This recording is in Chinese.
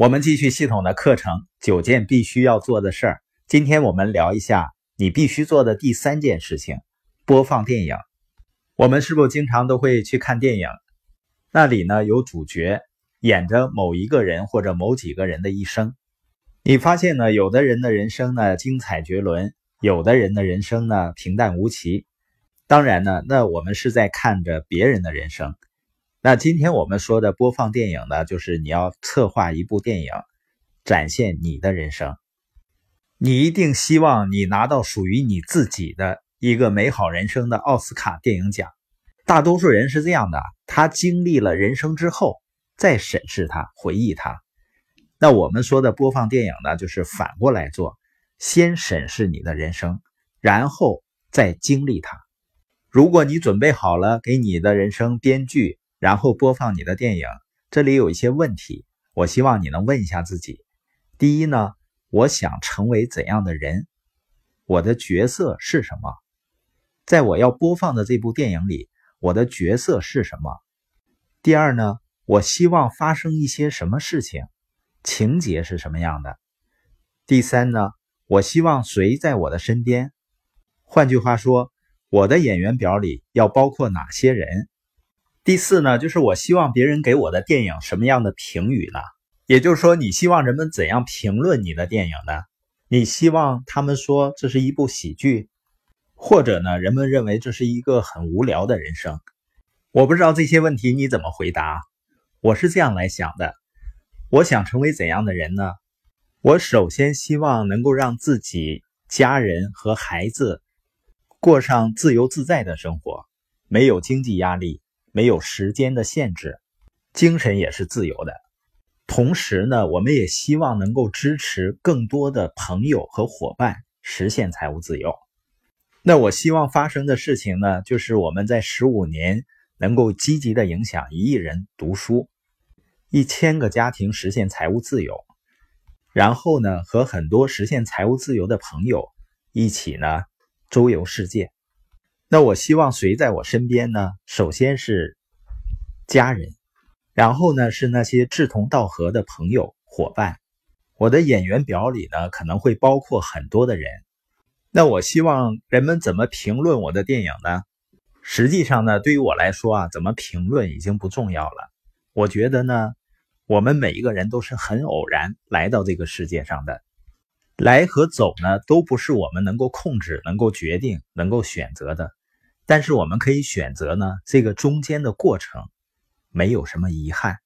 我们继续系统的课程，九件必须要做的事儿。今天我们聊一下你必须做的第三件事情：播放电影。我们是不是经常都会去看电影？那里呢有主角演着某一个人或者某几个人的一生。你发现呢，有的人的人生呢精彩绝伦，有的人的人生呢平淡无奇。当然呢，那我们是在看着别人的人生。那今天我们说的播放电影呢，就是你要策划一部电影，展现你的人生。你一定希望你拿到属于你自己的一个美好人生的奥斯卡电影奖。大多数人是这样的，他经历了人生之后，再审视他，回忆他。那我们说的播放电影呢，就是反过来做，先审视你的人生，然后再经历它。如果你准备好了给你的人生编剧。然后播放你的电影，这里有一些问题，我希望你能问一下自己。第一呢，我想成为怎样的人？我的角色是什么？在我要播放的这部电影里，我的角色是什么？第二呢，我希望发生一些什么事情？情节是什么样的？第三呢，我希望谁在我的身边？换句话说，我的演员表里要包括哪些人？第四呢，就是我希望别人给我的电影什么样的评语呢？也就是说，你希望人们怎样评论你的电影呢？你希望他们说这是一部喜剧，或者呢，人们认为这是一个很无聊的人生？我不知道这些问题你怎么回答。我是这样来想的：我想成为怎样的人呢？我首先希望能够让自己、家人和孩子过上自由自在的生活，没有经济压力。没有时间的限制，精神也是自由的。同时呢，我们也希望能够支持更多的朋友和伙伴实现财务自由。那我希望发生的事情呢，就是我们在十五年能够积极的影响一亿人读书，一千个家庭实现财务自由，然后呢，和很多实现财务自由的朋友一起呢周游世界。那我希望谁在我身边呢？首先是家人，然后呢是那些志同道合的朋友伙伴。我的演员表里呢可能会包括很多的人。那我希望人们怎么评论我的电影呢？实际上呢，对于我来说啊，怎么评论已经不重要了。我觉得呢，我们每一个人都是很偶然来到这个世界上的，来和走呢都不是我们能够控制、能够决定、能够选择的。但是我们可以选择呢，这个中间的过程没有什么遗憾。